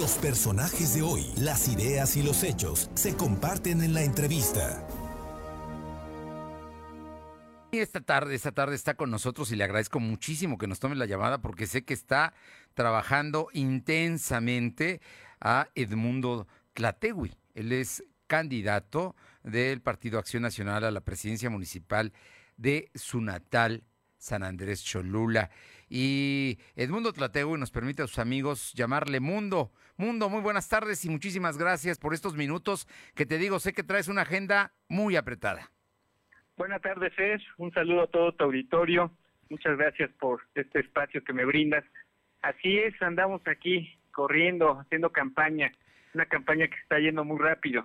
Los personajes de hoy, las ideas y los hechos se comparten en la entrevista. Esta tarde, esta tarde está con nosotros y le agradezco muchísimo que nos tome la llamada porque sé que está trabajando intensamente a Edmundo Tlategui. Él es candidato del Partido Acción Nacional a la presidencia municipal de su natal San Andrés Cholula. Y Edmundo Tlategui nos permite a sus amigos llamarle Mundo. Mundo, muy buenas tardes y muchísimas gracias por estos minutos que te digo, sé que traes una agenda muy apretada. Buenas tardes, Fer. Un saludo a todo tu auditorio. Muchas gracias por este espacio que me brindas. Así es, andamos aquí corriendo, haciendo campaña, una campaña que está yendo muy rápido.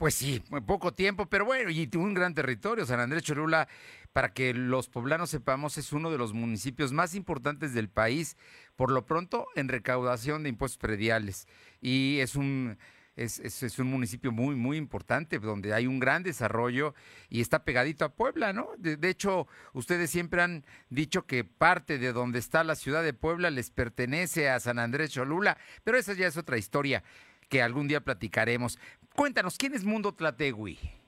Pues sí, poco tiempo, pero bueno, y un gran territorio. San Andrés Cholula, para que los poblanos sepamos, es uno de los municipios más importantes del país, por lo pronto en recaudación de impuestos prediales. Y es un es, un municipio muy, muy importante, donde hay un gran desarrollo y está pegadito a Puebla, ¿no? De, hecho, ustedes siempre han dicho que parte de donde está la ciudad de Puebla les pertenece a San Andrés Cholula, pero esa ya es otra historia que algún día platicaremos. Cuéntanos, ¿quién es Mundo Tlategui?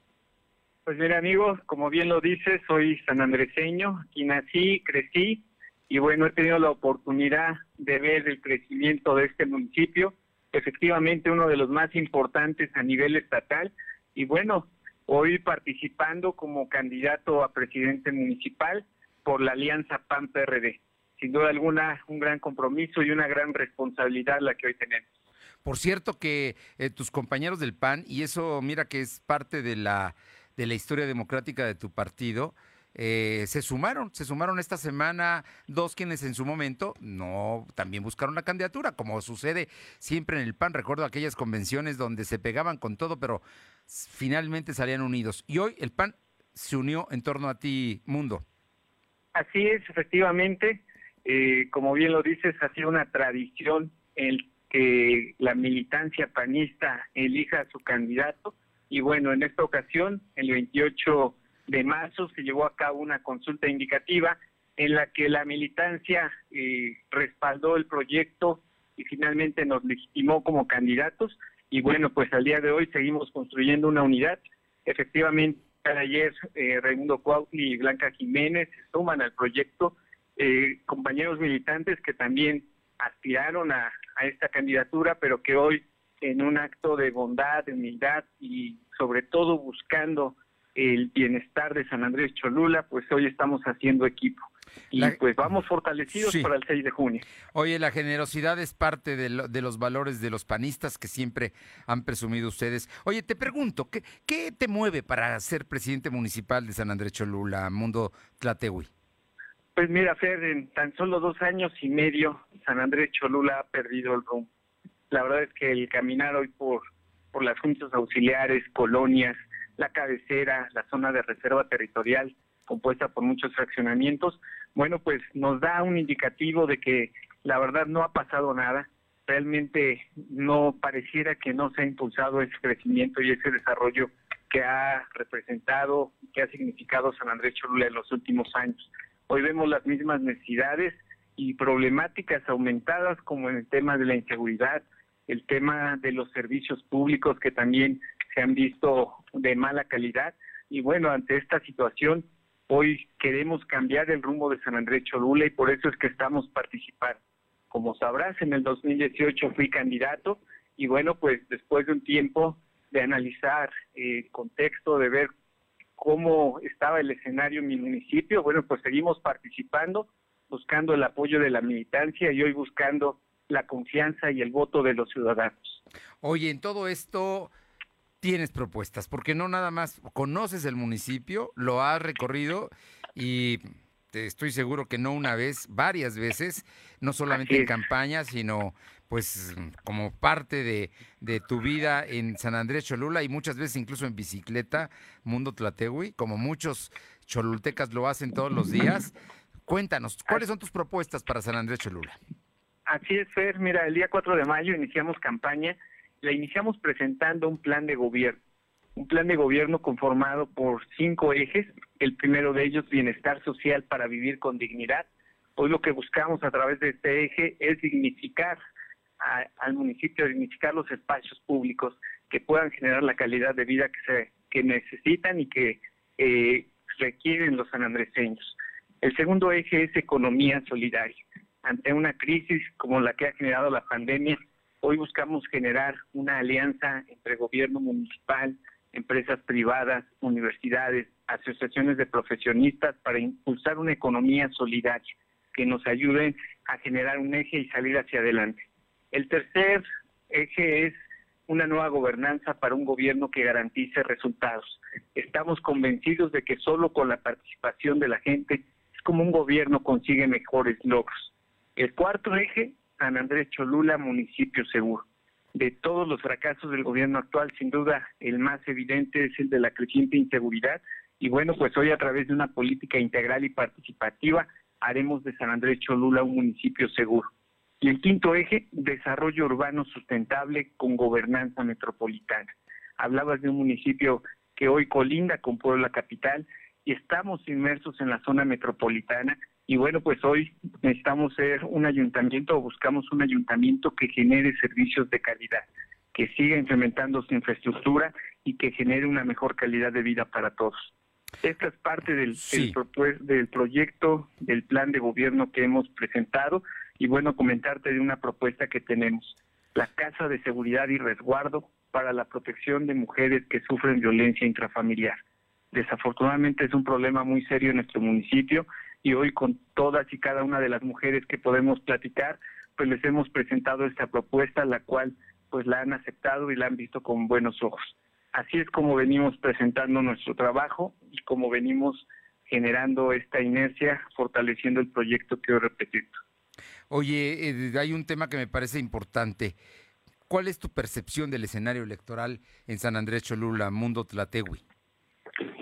Pues mira, amigo, como bien lo dices, soy sanandreseño, aquí nací, crecí y bueno, he tenido la oportunidad de ver el crecimiento de este municipio efectivamente uno de los más importantes a nivel estatal y bueno, hoy participando como candidato a presidente municipal por la alianza PAN-PRD. Sin duda alguna, un gran compromiso y una gran responsabilidad la que hoy tenemos. Por cierto que eh, tus compañeros del PAN, y eso mira que es parte de la, de la historia democrática de tu partido, eh, se sumaron, se sumaron esta semana dos quienes en su momento no también buscaron la candidatura, como sucede siempre en el PAN. Recuerdo aquellas convenciones donde se pegaban con todo, pero finalmente salían unidos. Y hoy el PAN se unió en torno a ti, Mundo. Así es, efectivamente. Eh, como bien lo dices, ha sido una tradición el que la militancia panista elija a su candidato. Y bueno, en esta ocasión, el 28 de marzo se llevó a cabo una consulta indicativa en la que la militancia eh, respaldó el proyecto y finalmente nos legitimó como candidatos. Y bueno, pues al día de hoy seguimos construyendo una unidad. Efectivamente, ayer eh, Raimundo Cuautli y Blanca Jiménez se suman al proyecto, eh, compañeros militantes que también aspiraron a, a esta candidatura, pero que hoy en un acto de bondad, de humildad y sobre todo buscando el bienestar de San Andrés Cholula, pues hoy estamos haciendo equipo. Y pues vamos fortalecidos para el 6 de junio. Oye, la generosidad es parte de, los valores de los panistas que siempre han presumido ustedes. Oye, te pregunto, ¿qué, ¿qué te mueve para ser presidente municipal de San Andrés Cholula, Mundo Tlatehui? Pues mira, Fer, en tan solo dos años y medio, San Andrés Cholula ha perdido el rumbo. La verdad es que el caminar hoy por, por las juntas auxiliares, colonias, la cabecera, la zona de reserva territorial compuesta por muchos fraccionamientos, bueno, pues nos da un indicativo de que la verdad no ha pasado nada, realmente no pareciera que no se ha impulsado ese crecimiento y ese desarrollo que ha representado, que ha significado San Andrés Cholula en los últimos años. Hoy vemos las mismas necesidades y problemáticas aumentadas como en el tema de la inseguridad, el tema de los servicios públicos que también se han visto de mala calidad. Y bueno, ante esta situación, hoy queremos cambiar el rumbo de San Andrés Cholula y por eso es que estamos participando. Como sabrás, en el 2018 fui candidato y bueno, pues después de un tiempo de analizar el contexto, de ver cómo estaba el escenario en mi municipio, bueno, pues seguimos participando, buscando el apoyo de la militancia y hoy buscando la confianza y el voto de los ciudadanos. Oye, en todo esto, tienes propuestas, porque no nada más conoces el municipio, lo has recorrido y te estoy seguro que no una vez, varias veces, no solamente en campaña, sino pues como parte de, de, tu vida en San Andrés Cholula y muchas veces incluso en bicicleta, Mundo Tlatehui, como muchos cholultecas lo hacen todos los días. Cuéntanos, ¿cuáles son tus propuestas para San Andrés Cholula? Así es, Fer. Mira, el día 4 de mayo iniciamos campaña la iniciamos presentando un plan de gobierno, un plan de gobierno conformado por cinco ejes. El primero de ellos, bienestar social para vivir con dignidad. Hoy lo que buscamos a través de este eje es dignificar al municipio dignificar los espacios públicos que puedan generar la calidad de vida que se que necesitan y que eh, requieren los sanandreseños. El segundo eje es economía solidaria. Ante una crisis como la que ha generado la pandemia, hoy buscamos generar una alianza entre gobierno municipal, empresas privadas, universidades, asociaciones de profesionistas para impulsar una economía solidaria que nos ayude a generar un eje y salir hacia adelante. El tercer eje es una nueva gobernanza para un gobierno que garantice resultados. Estamos convencidos de que solo con la participación de la gente es como un gobierno consigue mejores logros. El cuarto eje, San Andrés Cholula, municipio seguro. De todos los fracasos del gobierno actual, sin duda el más evidente es el de la creciente inseguridad. Y bueno, pues hoy a través de una política integral y participativa haremos de San Andrés Cholula un municipio seguro. Y el quinto eje, desarrollo urbano sustentable con gobernanza metropolitana. Hablabas de un municipio que hoy colinda con Puebla Capital y estamos inmersos en la zona metropolitana y bueno, pues hoy necesitamos ser un ayuntamiento o buscamos un ayuntamiento que genere servicios de calidad, que siga implementando su infraestructura y que genere una mejor calidad de vida para todos. Esta es parte del, del, proyecto, del plan de gobierno que hemos presentado y bueno, comentarte de una propuesta que tenemos, la Casa de Seguridad y Resguardo para la protección de mujeres que sufren violencia intrafamiliar. Desafortunadamente es un problema muy serio en nuestro municipio y hoy con todas y cada una de las mujeres que podemos platicar, pues les hemos presentado esta propuesta, la cual pues la han aceptado y la han visto con buenos ojos. Así es como venimos presentando nuestro trabajo y como venimos generando esta inercia, fortaleciendo el proyecto que hoy repetido. Oye, eh, hay un tema que me parece importante. ¿Cuál es tu percepción del escenario electoral en San Andrés Cholula, Mundo Tlatewi?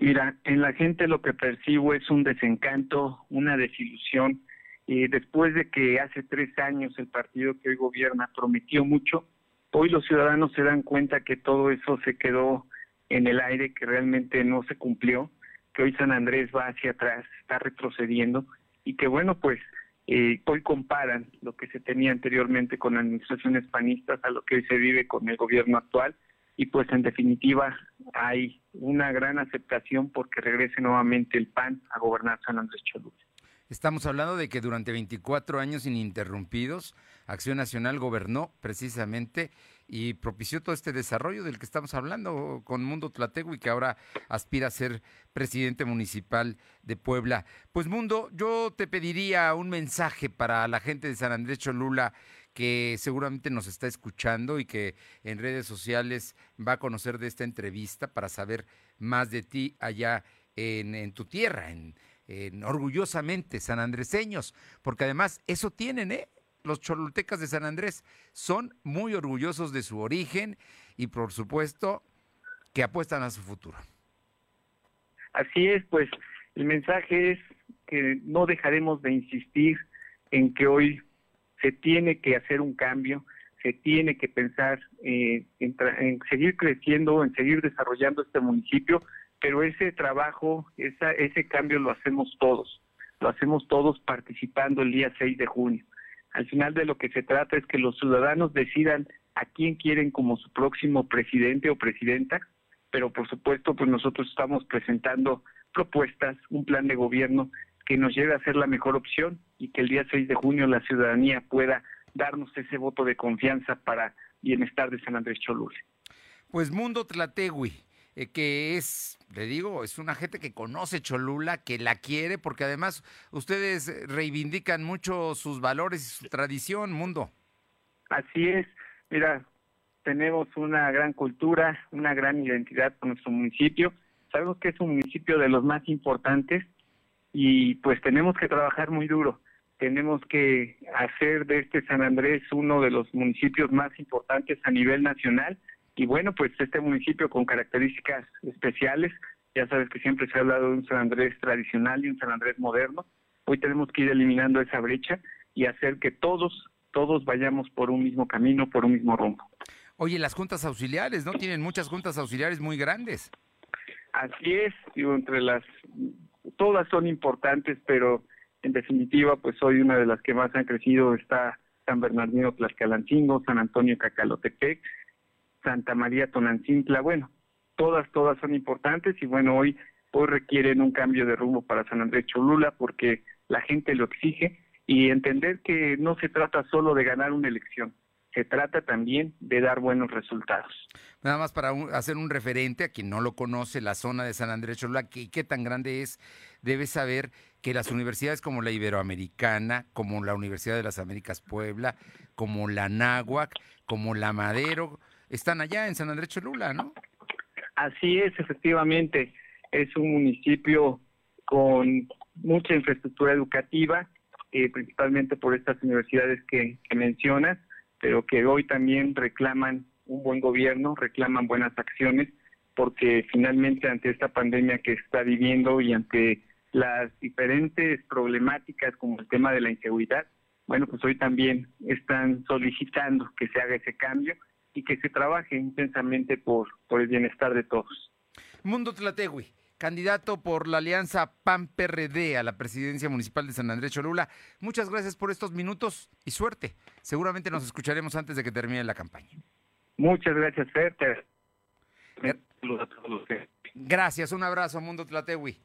Mira, en la gente lo que percibo es un desencanto, una desilusión. Y después de que hace tres años el partido que hoy gobierna prometió mucho, hoy los ciudadanos se dan cuenta que todo eso se quedó en el aire, que realmente no se cumplió, que hoy San Andrés va hacia atrás, está retrocediendo y que bueno, pues eh, hoy comparan lo que se tenía anteriormente con administraciones panistas a lo que hoy se vive con el gobierno actual y pues en definitiva hay una gran aceptación porque regrese nuevamente el PAN a gobernar San Andrés Cholula. Estamos hablando de que durante 24 años ininterrumpidos, Acción Nacional gobernó precisamente y propició todo este desarrollo del que estamos hablando con Mundo Tlatego y que ahora aspira a ser presidente municipal de Puebla. Pues Mundo, yo te pediría un mensaje para la gente de San Andrés Cholula que seguramente nos está escuchando y que en redes sociales va a conocer de esta entrevista para saber más de ti allá en, tu tierra, en, en orgullosamente sanandreseños, porque además eso tienen, ¿eh? los cholultecas de San Andrés son muy orgullosos de su origen y por supuesto que apuestan a su futuro. Así es, pues el mensaje es que no dejaremos de insistir en que hoy se tiene que hacer un cambio, se tiene que pensar eh, en, seguir creciendo, en seguir desarrollando este municipio, pero ese trabajo, esa, ese cambio lo hacemos todos, lo hacemos todos participando el día 6 de junio. Al final de lo que se trata es que los ciudadanos decidan a quién quieren como su próximo presidente o presidenta, pero por supuesto pues nosotros estamos presentando propuestas, un plan de gobierno que nos lleve a ser la mejor opción y que el día 6 de junio la ciudadanía pueda darnos ese voto de confianza para bienestar de San Andrés Cholula. Pues Mundo Tlategui, eh, que es, le digo, es una gente que conoce Cholula, que la quiere, porque además ustedes reivindican mucho sus valores y su tradición, mundo. Así es, mira, tenemos una gran cultura, una gran identidad con nuestro municipio. Sabemos que es un municipio de los más importantes y pues tenemos que trabajar muy duro. Tenemos que hacer de este San Andrés uno de los municipios más importantes a nivel nacional y bueno, pues este municipio con características especiales, ya sabes que siempre se ha hablado de un San Andrés tradicional y un San Andrés moderno, hoy tenemos que ir eliminando esa brecha y hacer que todos, todos vayamos por un mismo camino, por un mismo rumbo. Oye, las juntas auxiliares, ¿no? Tienen muchas juntas auxiliares muy grandes. Así es, digo, entre las, todas son importantes, pero en definitiva, pues hoy una de las que más han crecido. Está San Bernardino Tlaxcalancingo, San Antonio Cacalotepec, Santa María Tonancintla, bueno, todas, todas son importantes y bueno, hoy, hoy requieren un cambio de rumbo para San Andrés Cholula porque la gente lo exige y entender que no se trata solo de ganar una elección, se trata también de dar buenos resultados. Nada más para hacer un referente a quien no lo conoce, la zona de San Andrés Cholula, ¿qué, qué tan grande es? Debe saber que las universidades como la Iberoamericana, como la Universidad de las Américas Puebla, como la Náhuac, como la Madero, están allá en San Andrés Cholula, ¿no? Así es, efectivamente. Es un municipio con mucha infraestructura educativa, eh, principalmente por estas universidades que, que mencionas, pero que hoy también reclaman un buen gobierno, reclaman buenas acciones, porque finalmente ante esta pandemia que está viviendo y ante las diferentes problemáticas como el tema de la inseguridad, bueno, pues hoy también están solicitando que se haga ese cambio y que se trabaje intensamente por, por el bienestar de todos. Mundo Tlategui, candidato por la alianza PAN-PRD a la presidencia municipal de San Andrés Cholula. Muchas gracias por estos minutos y suerte. Seguramente nos escucharemos antes de que termine la campaña. Muchas gracias, Fer. Gracias, un abrazo, Mundo Tlategui.